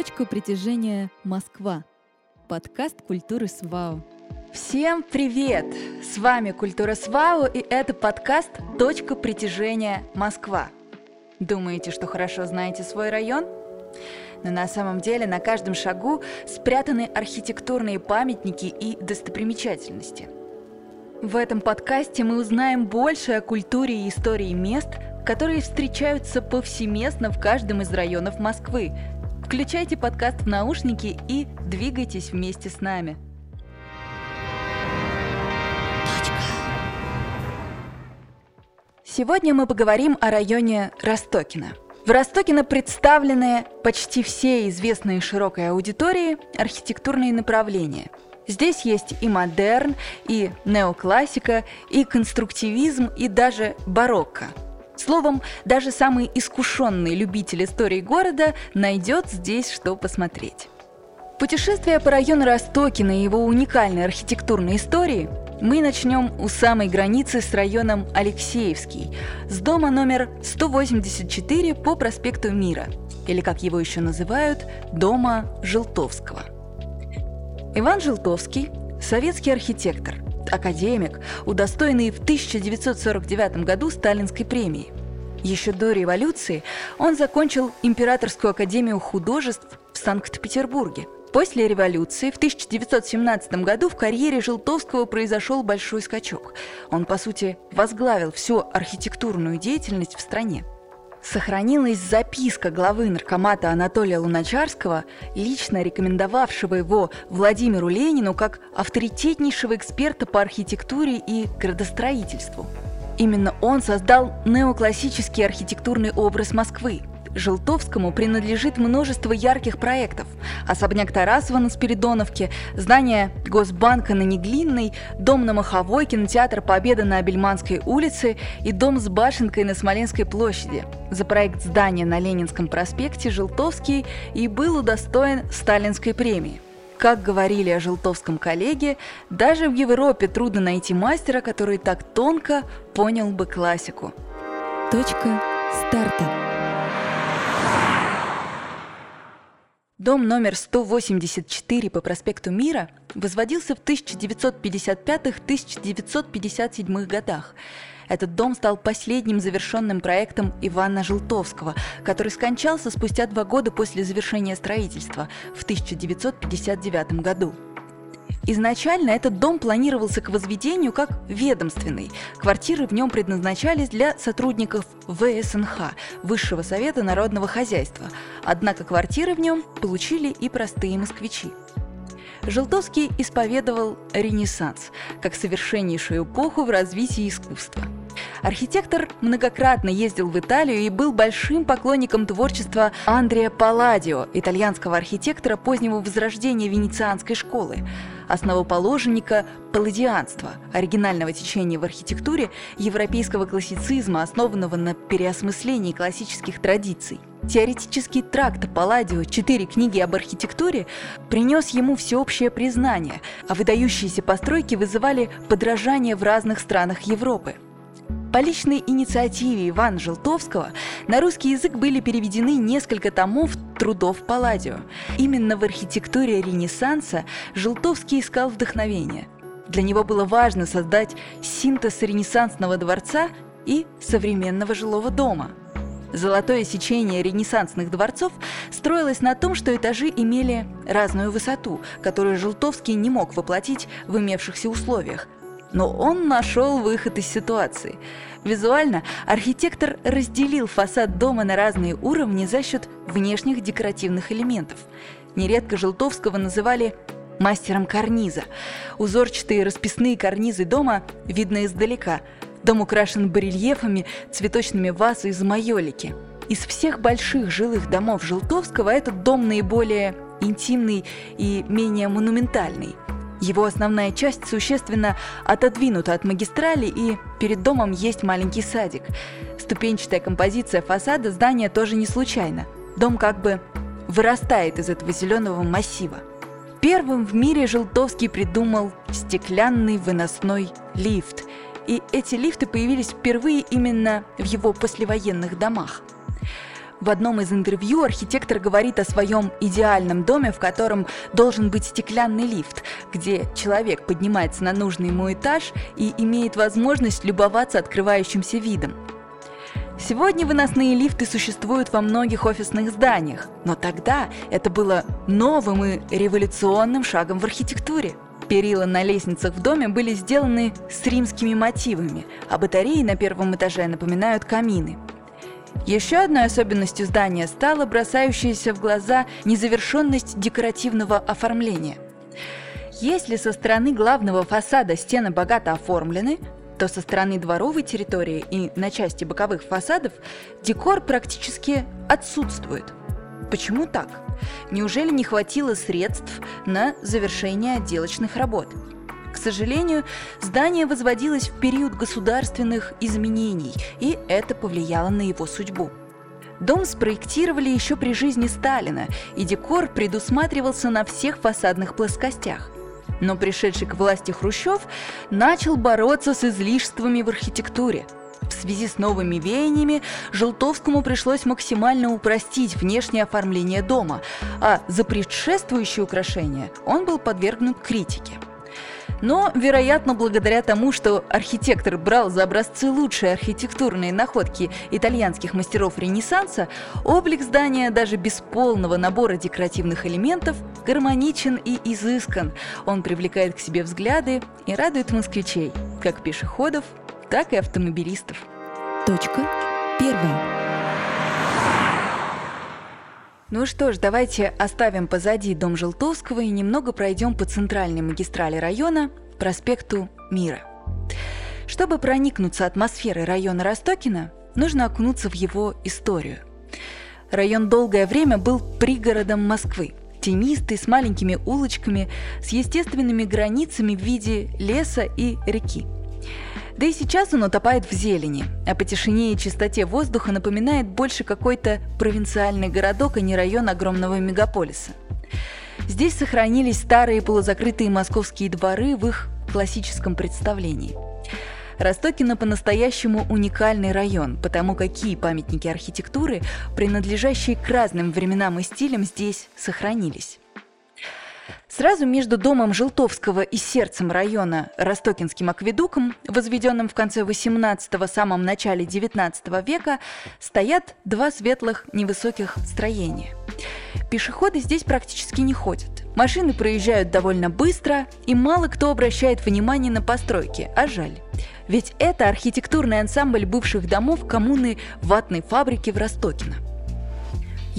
Точка притяжения Москва. Подкаст культуры СВАУ. Всем привет! С вами Культура СВАУ и это подкаст «Точка притяжения Москва». Думаете, что хорошо знаете свой район? Но на самом деле на каждом шагу спрятаны архитектурные памятники и достопримечательности. В этом подкасте мы узнаем больше о культуре и истории мест, которые встречаются повсеместно в каждом из районов Москвы. Включайте подкаст в наушники и двигайтесь вместе с нами. Сегодня мы поговорим о районе Ростокино. В Ростокино представлены почти все известные широкой аудитории архитектурные направления. Здесь есть и модерн, и неоклассика, и конструктивизм, и даже барокко – Словом, даже самый искушенный любитель истории города найдет здесь что посмотреть. Путешествие по району Ростокина и его уникальной архитектурной истории мы начнем у самой границы с районом Алексеевский, с дома номер 184 по проспекту Мира, или как его еще называют, дома Желтовского. Иван Желтовский – советский архитектор – академик, удостоенный в 1949 году Сталинской премии. Еще до революции он закончил Императорскую академию художеств в Санкт-Петербурге. После революции в 1917 году в карьере Желтовского произошел большой скачок. Он, по сути, возглавил всю архитектурную деятельность в стране. Сохранилась записка главы наркомата Анатолия Луначарского, лично рекомендовавшего его Владимиру Ленину как авторитетнейшего эксперта по архитектуре и градостроительству. Именно он создал неоклассический архитектурный образ Москвы – Желтовскому принадлежит множество ярких проектов. Особняк Тарасова на Спиридоновке, здание Госбанка на Неглинной, дом на Маховой, кинотеатр Победа на Абельманской улице и дом с башенкой на Смоленской площади. За проект здания на Ленинском проспекте Желтовский и был удостоен Сталинской премии. Как говорили о желтовском коллеге, даже в Европе трудно найти мастера, который так тонко понял бы классику. Точка старта. Дом номер 184 по проспекту Мира возводился в 1955-1957 годах. Этот дом стал последним завершенным проектом Ивана Желтовского, который скончался спустя два года после завершения строительства в 1959 году. Изначально этот дом планировался к возведению как ведомственный. Квартиры в нем предназначались для сотрудников ВСНХ – Высшего совета народного хозяйства. Однако квартиры в нем получили и простые москвичи. Желтовский исповедовал Ренессанс как совершеннейшую эпоху в развитии искусства – Архитектор многократно ездил в Италию и был большим поклонником творчества Андреа Палладио, итальянского архитектора позднего возрождения венецианской школы, основоположника палладианства, оригинального течения в архитектуре европейского классицизма, основанного на переосмыслении классических традиций. Теоретический тракт Палладио «Четыре книги об архитектуре» принес ему всеобщее признание, а выдающиеся постройки вызывали подражание в разных странах Европы – по личной инициативе Ивана Желтовского на русский язык были переведены несколько томов трудов Палладио. Именно в архитектуре Ренессанса Желтовский искал вдохновение. Для него было важно создать синтез ренессансного дворца и современного жилого дома. Золотое сечение ренессансных дворцов строилось на том, что этажи имели разную высоту, которую Желтовский не мог воплотить в имевшихся условиях – но он нашел выход из ситуации. Визуально архитектор разделил фасад дома на разные уровни за счет внешних декоративных элементов. Нередко Желтовского называли мастером карниза. Узорчатые расписные карнизы дома видно издалека. Дом украшен барельефами, цветочными вазами из майолики. Из всех больших жилых домов Желтовского этот дом наиболее интимный и менее монументальный – его основная часть существенно отодвинута от магистрали, и перед домом есть маленький садик. Ступенчатая композиция фасада здания тоже не случайна. Дом как бы вырастает из этого зеленого массива. Первым в мире Желтовский придумал стеклянный выносной лифт. И эти лифты появились впервые именно в его послевоенных домах. В одном из интервью архитектор говорит о своем идеальном доме, в котором должен быть стеклянный лифт, где человек поднимается на нужный ему этаж и имеет возможность любоваться открывающимся видом. Сегодня выносные лифты существуют во многих офисных зданиях, но тогда это было новым и революционным шагом в архитектуре. Перила на лестницах в доме были сделаны с римскими мотивами, а батареи на первом этаже напоминают камины. Еще одной особенностью здания стала бросающаяся в глаза незавершенность декоративного оформления. Если со стороны главного фасада стены богато оформлены, то со стороны дворовой территории и на части боковых фасадов декор практически отсутствует. Почему так? Неужели не хватило средств на завершение отделочных работ? К сожалению, здание возводилось в период государственных изменений, и это повлияло на его судьбу. Дом спроектировали еще при жизни Сталина, и декор предусматривался на всех фасадных плоскостях. Но пришедший к власти Хрущев начал бороться с излишествами в архитектуре. В связи с новыми веяниями Желтовскому пришлось максимально упростить внешнее оформление дома, а за предшествующие украшения он был подвергнут критике – но, вероятно, благодаря тому, что архитектор брал за образцы лучшие архитектурные находки итальянских мастеров Ренессанса, облик здания даже без полного набора декоративных элементов гармоничен и изыскан. Он привлекает к себе взгляды и радует москвичей, как пешеходов, так и автомобилистов. Точка первая. Ну что ж, давайте оставим позади дом Желтовского и немного пройдем по центральной магистрали района, проспекту Мира. Чтобы проникнуться атмосферой района Ростокина, нужно окунуться в его историю. Район долгое время был пригородом Москвы, тенистый, с маленькими улочками, с естественными границами в виде леса и реки – да и сейчас он утопает в зелени, а по тишине и чистоте воздуха напоминает больше какой-то провинциальный городок, а не район огромного мегаполиса. Здесь сохранились старые полузакрытые московские дворы в их классическом представлении. Ростокино по-настоящему уникальный район, потому какие памятники архитектуры, принадлежащие к разным временам и стилям, здесь сохранились. Сразу между домом Желтовского и сердцем района Ростокинским акведуком, возведенным в конце 18-го, самом начале 19 века, стоят два светлых невысоких строения. Пешеходы здесь практически не ходят. Машины проезжают довольно быстро, и мало кто обращает внимание на постройки, а жаль. Ведь это архитектурный ансамбль бывших домов коммуны ватной фабрики в Ростокино –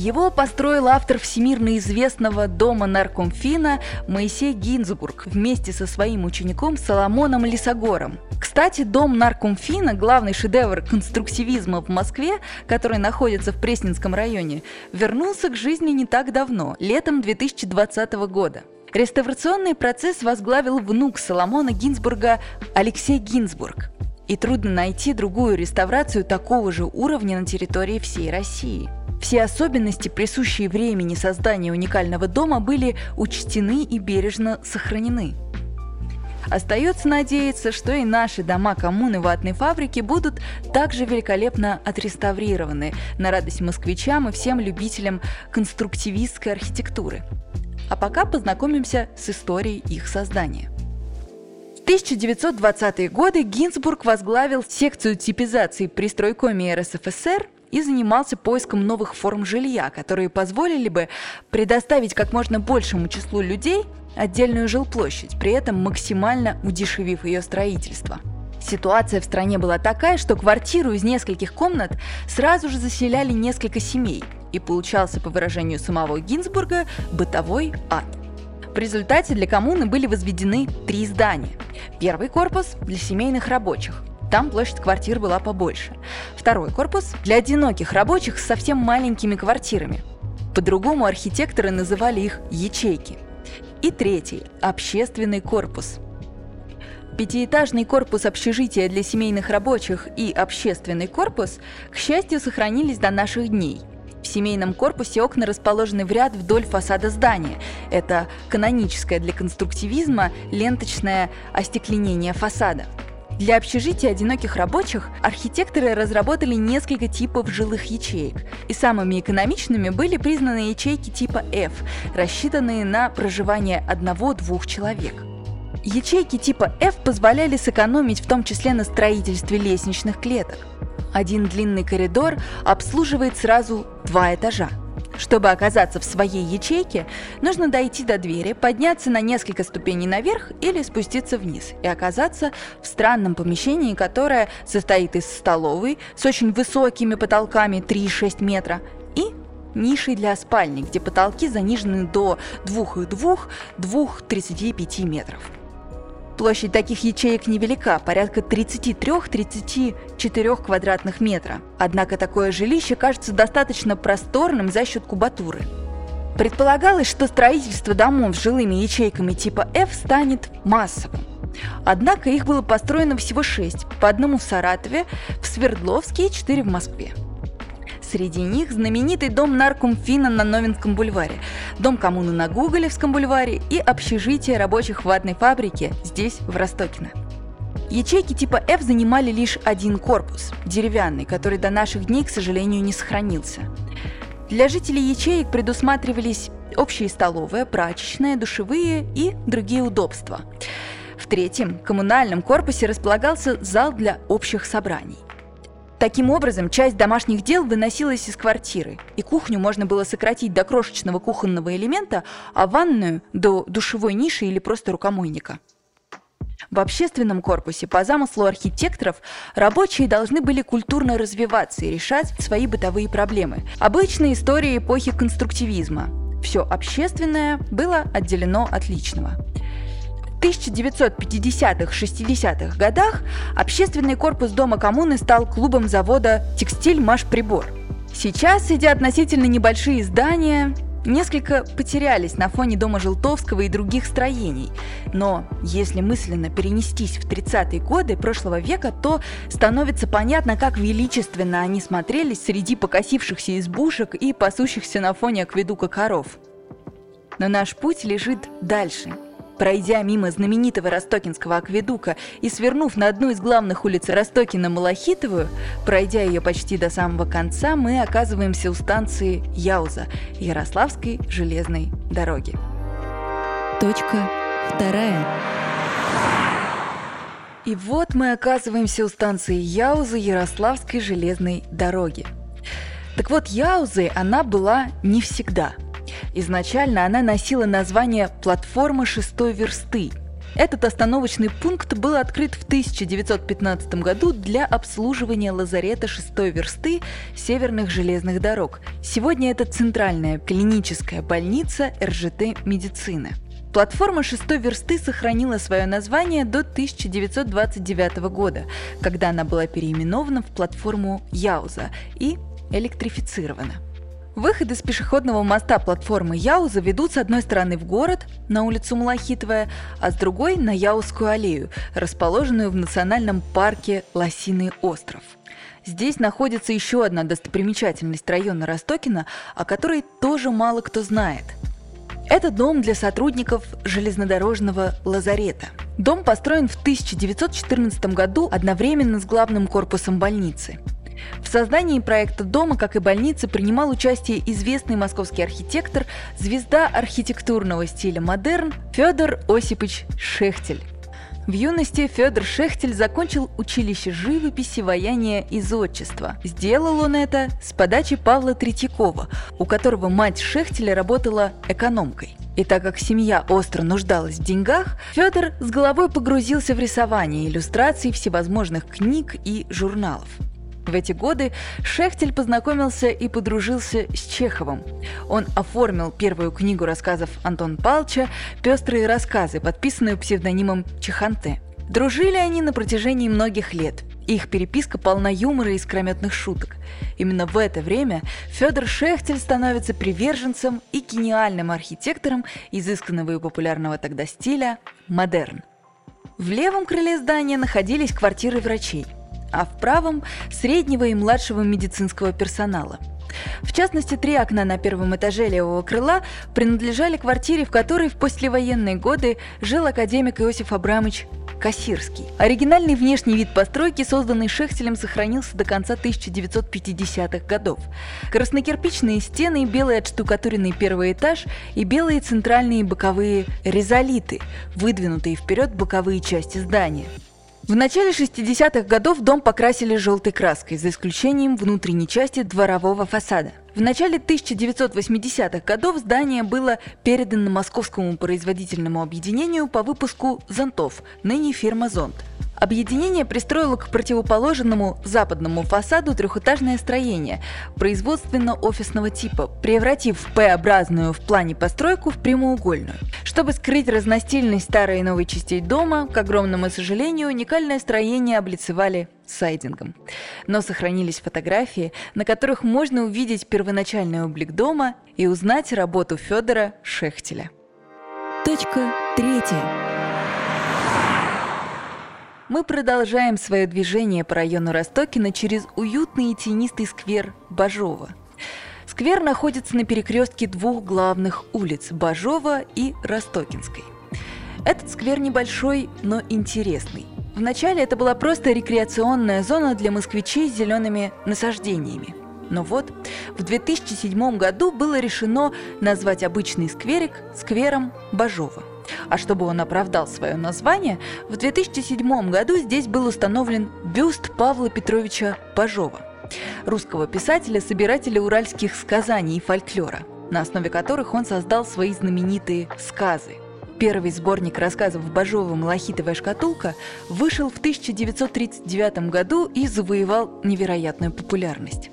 его построил автор всемирно известного дома наркомфина Моисей Гинзбург вместе со своим учеником Соломоном Лисогором. Кстати, дом наркомфина, главный шедевр конструктивизма в Москве, который находится в Пресненском районе, вернулся к жизни не так давно, летом 2020 года. Реставрационный процесс возглавил внук Соломона Гинзбурга Алексей Гинзбург. И трудно найти другую реставрацию такого же уровня на территории всей России – все особенности, присущие времени создания уникального дома, были учтены и бережно сохранены. Остается надеяться, что и наши дома коммуны ватной фабрики будут также великолепно отреставрированы на радость москвичам и всем любителям конструктивистской архитектуры. А пока познакомимся с историей их создания. В 1920-е годы Гинзбург возглавил секцию типизации при стройкоме РСФСР – и занимался поиском новых форм жилья, которые позволили бы предоставить как можно большему числу людей отдельную жилплощадь, при этом максимально удешевив ее строительство. Ситуация в стране была такая, что квартиру из нескольких комнат сразу же заселяли несколько семей, и получался, по выражению самого Гинзбурга, бытовой ад. В результате для коммуны были возведены три здания. Первый корпус для семейных рабочих, там площадь квартир была побольше. Второй корпус для одиноких рабочих с совсем маленькими квартирами. По-другому архитекторы называли их ячейки. И третий – общественный корпус. Пятиэтажный корпус общежития для семейных рабочих и общественный корпус, к счастью, сохранились до наших дней. В семейном корпусе окна расположены в ряд вдоль фасада здания. Это каноническое для конструктивизма ленточное остекленение фасада – Для общежития одиноких рабочих архитекторы разработали несколько типов жилых ячеек, и самыми экономичными были признаны ячейки типа F, рассчитанные на проживание одного-двух человек. Ячейки типа F позволяли сэкономить в том числе на строительстве лестничных клеток. Один длинный коридор обслуживает сразу два этажа – чтобы оказаться в своей ячейке, нужно дойти до двери, подняться на несколько ступеней наверх или спуститься вниз и оказаться в странном помещении, которое состоит из столовой с очень высокими потолками 3,6 метра и нишей для спальни, где потолки занижены до 2,2-2,35 метров. Площадь таких ячеек невелика, порядка 33-34 квадратных метра. Однако такое жилище кажется достаточно просторным за счет кубатуры. Предполагалось, что строительство домов с жилыми ячейками типа F станет массовым. Однако их было построено всего шесть, по одному в Саратове, в Свердловске и четыре в Москве. Среди них знаменитый дом Наркомфина на Новинском бульваре, дом коммуны на Гоголевском бульваре и общежитие рабочих ватной фабрики здесь, в Ростокино. Ячейки типа F занимали лишь один корпус, деревянный, который до наших дней, к сожалению, не сохранился. Для жителей ячеек предусматривались общие столовая, прачечная, душевые и другие удобства. В третьем, коммунальном корпусе располагался зал для общих собраний. Таким образом, часть домашних дел выносилась из квартиры, и кухню можно было сократить до крошечного кухонного элемента, а ванную – до душевой ниши или просто рукомойника. В общественном корпусе по замыслу архитекторов рабочие должны были культурно развиваться и решать свои бытовые проблемы. Обычная история эпохи конструктивизма. Все общественное было отделено от личного. 1950-60-х годах общественный корпус Дома коммуны стал клубом завода «Текстиль Машприбор». Сейчас эти относительно небольшие здания несколько потерялись на фоне дома Желтовского и других строений. Но если мысленно перенестись в 30-е годы прошлого века, то становится понятно, как величественно они смотрелись среди покосившихся избушек и пасущихся на фоне акведука коров. Но наш путь лежит дальше – Пройдя мимо знаменитого Ростокинского акведука и свернув на одну из главных улиц Ростокина Малахитовую, пройдя ее почти до самого конца, мы оказываемся у станции Яуза Ярославской железной дороги. Точка вторая. И вот мы оказываемся у станции Яуза Ярославской железной дороги. Так вот, Яузы она была не всегда – Изначально она носила название «Платформа шестой версты». Этот остановочный пункт был открыт в 1915 году для обслуживания лазарета шестой версты северных железных дорог. Сегодня это центральная клиническая больница РЖТ медицины. Платформа шестой версты сохранила свое название до 1929 года, когда она была переименована в платформу Яуза и электрифицирована. Выходы с пешеходного моста платформы Яуза ведут с одной стороны в город, на улицу Малахитовая, а с другой на Яузскую аллею, расположенную в национальном парке Лосиный остров. Здесь находится еще одна достопримечательность района Ростокина, о которой тоже мало кто знает. Это дом для сотрудников железнодорожного лазарета. Дом построен в 1914 году одновременно с главным корпусом больницы – в создании проекта дома, как и больницы, принимал участие известный московский архитектор, звезда архитектурного стиля модерн Федор Осипович Шехтель. В юности Федор Шехтель закончил училище живописи, ваяния и зодчества. Сделал он это с подачи Павла Третьякова, у которого мать Шехтеля работала экономкой. И так как семья остро нуждалась в деньгах, Федор с головой погрузился в рисование иллюстраций всевозможных книг и журналов. В эти годы Шехтель познакомился и подружился с Чеховым. Он оформил первую книгу рассказов Антон Палча «Пестрые рассказы», подписанную псевдонимом Чеханте. Дружили они на протяжении многих лет. Их переписка полна юмора и искрометных шуток. Именно в это время Федор Шехтель становится приверженцем и гениальным архитектором изысканного и популярного тогда стиля «модерн». В левом крыле здания находились квартиры врачей – а в правом – среднего и младшего медицинского персонала. В частности, три окна на первом этаже левого крыла принадлежали квартире, в которой в послевоенные годы жил академик Иосиф Абрамович Кассирский. Оригинальный внешний вид постройки, созданный Шехтелем, сохранился до конца 1950-х годов. Краснокирпичные стены, белый отштукатуренный первый этаж и белые центральные боковые резолиты, выдвинутые вперед боковые части здания. В начале 60-х годов дом покрасили желтой краской, за исключением внутренней части дворового фасада. В начале 1980-х годов здание было передано Московскому производительному объединению по выпуску зонтов, ныне фирма «Зонт». Объединение пристроило к противоположному западному фасаду трехэтажное строение производственно-офисного типа, превратив П-образную в плане постройку в прямоугольную. Чтобы скрыть разностильность старой и новой частей дома, к огромному сожалению, уникальное строение облицевали сайдингом. Но сохранились фотографии, на которых можно увидеть первоначальный облик дома и узнать работу Федора Шехтеля. Точка третья. Мы продолжаем свое движение по району Ростокина через уютный и тенистый сквер Бажова. Сквер находится на перекрестке двух главных улиц – Бажова и Ростокинской. Этот сквер небольшой, но интересный. Вначале это была просто рекреационная зона для москвичей с зелеными насаждениями. Но вот в 2007 году было решено назвать обычный скверик сквером Бажова. А чтобы он оправдал свое название, в 2007 году здесь был установлен бюст Павла Петровича Бажова, русского писателя, собирателя уральских сказаний и фольклора, на основе которых он создал свои знаменитые «сказы». Первый сборник рассказов Бажова «Малахитовая шкатулка» вышел в 1939 году и завоевал невероятную популярность.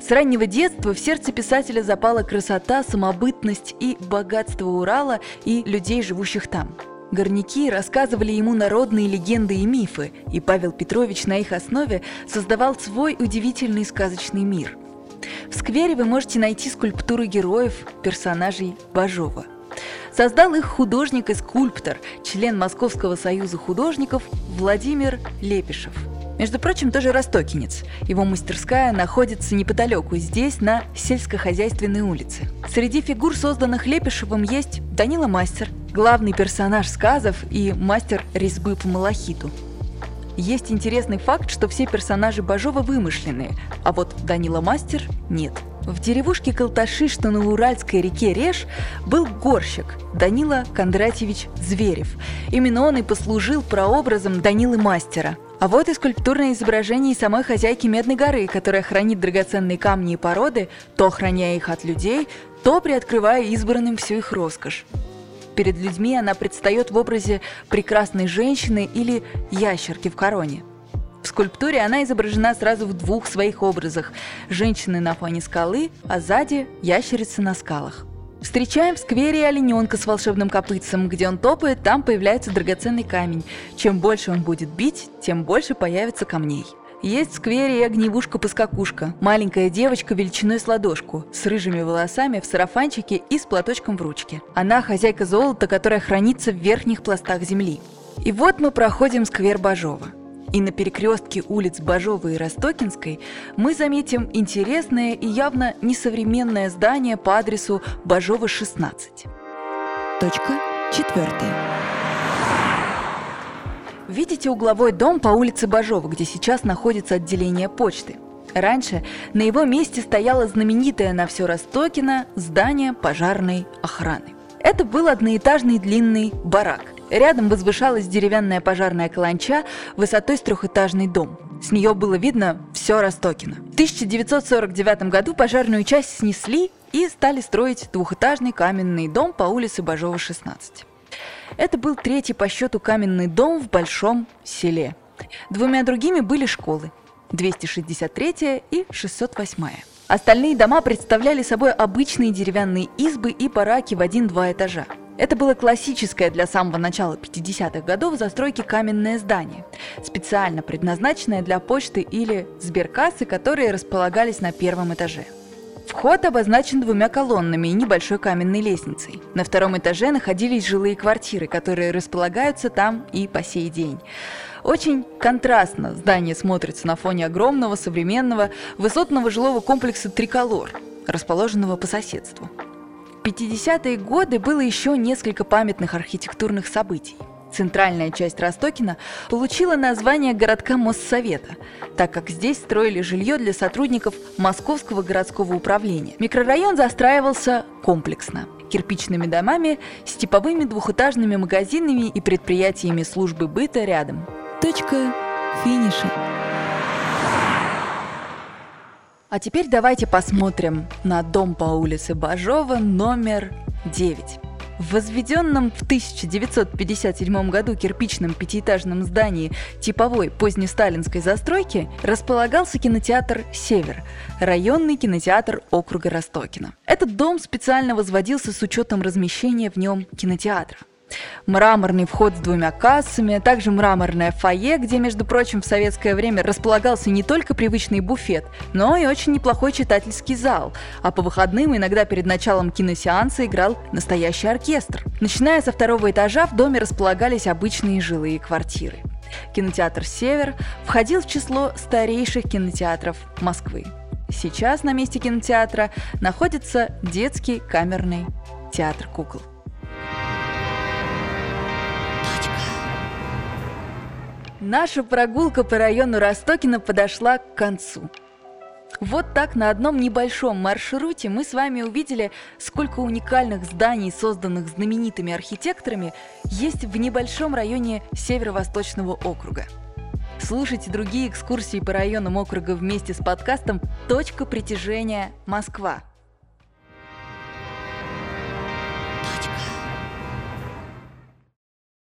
С раннего детства в сердце писателя запала красота, самобытность и богатство Урала и людей, живущих там. Горняки рассказывали ему народные легенды и мифы, и Павел Петрович на их основе создавал свой удивительный сказочный мир. В сквере вы можете найти скульптуры героев, персонажей Бажова. Создал их художник и скульптор, член Московского союза художников Владимир Лепишев – между прочим, тоже ростокинец. Его мастерская находится неподалеку, здесь, на сельскохозяйственной улице. Среди фигур, созданных Лепешевым, есть Данила Мастер, главный персонаж сказов и мастер резьбы по малахиту. Есть интересный факт, что все персонажи Бажова вымышленные, а вот Данила Мастер – нет. В деревушке Колташи, что на Уральской реке Реж, был горщик Данила Кондратьевич Зверев. Именно он и послужил прообразом Данилы Мастера – а вот и скульптурное изображение самой хозяйки Медной горы, которая хранит драгоценные камни и породы, то охраняя их от людей, то приоткрывая избранным всю их роскошь. Перед людьми она предстает в образе прекрасной женщины или ящерки в короне. В скульптуре она изображена сразу в двух своих образах – женщины на фоне скалы, а сзади – ящерицы на скалах. Встречаем в сквере олененка с волшебным копытцем. Где он топает, там появляется драгоценный камень. Чем больше он будет бить, тем больше появится камней. Есть в сквере и огневушка-поскакушка, маленькая девочка величиной с ладошку, с рыжими волосами в сарафанчике и с платочком в ручке. Она хозяйка золота, которая хранится в верхних пластах земли. И вот мы проходим сквер Бажова. И на перекрестке улиц Бажовой и Ростокинской мы заметим интересное и явно несовременное здание по адресу Бажова, 16. Точка четвертая. Видите угловой дом по улице Бажова, где сейчас находится отделение почты. Раньше на его месте стояло знаменитое на все Ростокино здание пожарной охраны. Это был одноэтажный длинный барак – Рядом возвышалась деревянная пожарная каланча высотой с трехэтажный дом. С нее было видно все Ростокино. В 1949 году пожарную часть снесли и стали строить двухэтажный каменный дом по улице Бажова, 16. Это был третий по счету каменный дом в большом селе. Двумя другими были школы – 263 и 608. Остальные дома представляли собой обычные деревянные избы и бараки в один-два этажа. Это было классическое для самого начала 50-х годов застройки каменное здание, специально предназначенное для почты или сберкассы, которые располагались на первом этаже. Вход обозначен двумя колоннами и небольшой каменной лестницей. На втором этаже находились жилые квартиры, которые располагаются там и по сей день. Очень контрастно здание смотрится на фоне огромного, современного, высотного жилого комплекса «Триколор», расположенного по соседству. 50-е годы было еще несколько памятных архитектурных событий. Центральная часть Ростокина получила название городка Моссовета, так как здесь строили жилье для сотрудников Московского городского управления. Микрорайон застраивался комплексно кирпичными домами с типовыми двухэтажными магазинами и предприятиями службы быта рядом. Точка финиша. А теперь давайте посмотрим на дом по улице Бажова номер 9. В возведенном в 1957 году кирпичном пятиэтажном здании типовой позднесталинской застройки располагался кинотеатр «Север», районный кинотеатр округа Ростокина. Этот дом специально возводился с учетом размещения в нем кинотеатра мраморный вход с двумя кассами, также мраморное фойе, где, между прочим, в советское время располагался не только привычный буфет, но и очень неплохой читательский зал, а по выходным иногда перед началом киносеанса играл настоящий оркестр. Начиная со второго этажа в доме располагались обычные жилые квартиры. Кинотеатр «Север» входил в число старейших кинотеатров Москвы. Сейчас на месте кинотеатра находится детский камерный театр кукол. Наша прогулка по району Ростокина подошла к концу. Вот так на одном небольшом маршруте мы с вами увидели, сколько уникальных зданий, созданных знаменитыми архитекторами, есть в небольшом районе Северо-Восточного округа. Слушайте другие экскурсии по районам округа вместе с подкастом «Точка притяжения Москва».